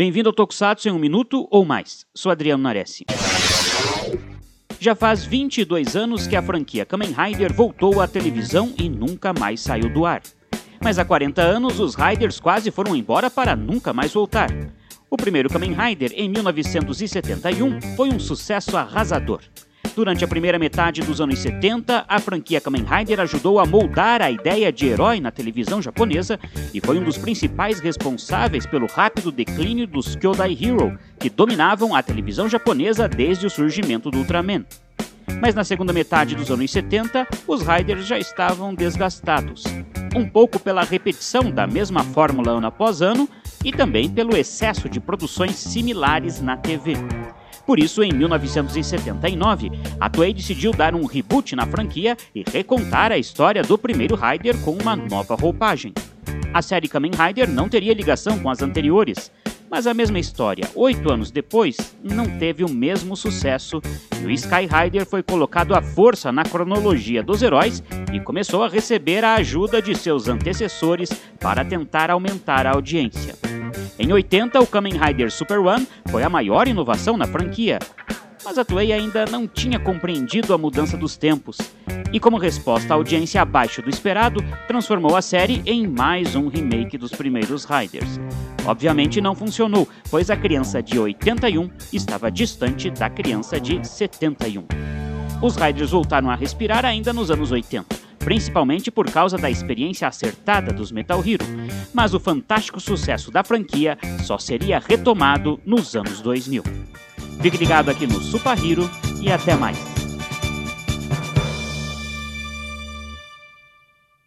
Bem-vindo ao Tokusatsu em um minuto ou mais. Sou Adriano Nares. Já faz 22 anos que a franquia Kamen Rider voltou à televisão e nunca mais saiu do ar. Mas há 40 anos, os Riders quase foram embora para nunca mais voltar. O primeiro Kamen Rider, em 1971, foi um sucesso arrasador. Durante a primeira metade dos anos 70, a franquia Kamen Rider ajudou a moldar a ideia de herói na televisão japonesa e foi um dos principais responsáveis pelo rápido declínio dos Kyodai Hero, que dominavam a televisão japonesa desde o surgimento do Ultraman. Mas na segunda metade dos anos 70, os Riders já estavam desgastados. Um pouco pela repetição da mesma fórmula ano após ano e também pelo excesso de produções similares na TV. Por isso, em 1979, a Toei decidiu dar um reboot na franquia e recontar a história do primeiro Rider com uma nova roupagem. A série Kamen Rider não teria ligação com as anteriores, mas a mesma história, oito anos depois, não teve o mesmo sucesso e o Sky Rider foi colocado à força na cronologia dos heróis e começou a receber a ajuda de seus antecessores para tentar aumentar a audiência. Em 80, o Kamen Rider Super One foi a maior inovação na franquia, mas a Toei ainda não tinha compreendido a mudança dos tempos, e como resposta à audiência abaixo do esperado, transformou a série em mais um remake dos primeiros Riders. Obviamente não funcionou, pois a criança de 81 estava distante da criança de 71. Os Riders voltaram a respirar ainda nos anos 80 principalmente por causa da experiência acertada dos Metal Hero, mas o fantástico sucesso da franquia só seria retomado nos anos 2000. Fique ligado aqui no Super Hero e até mais!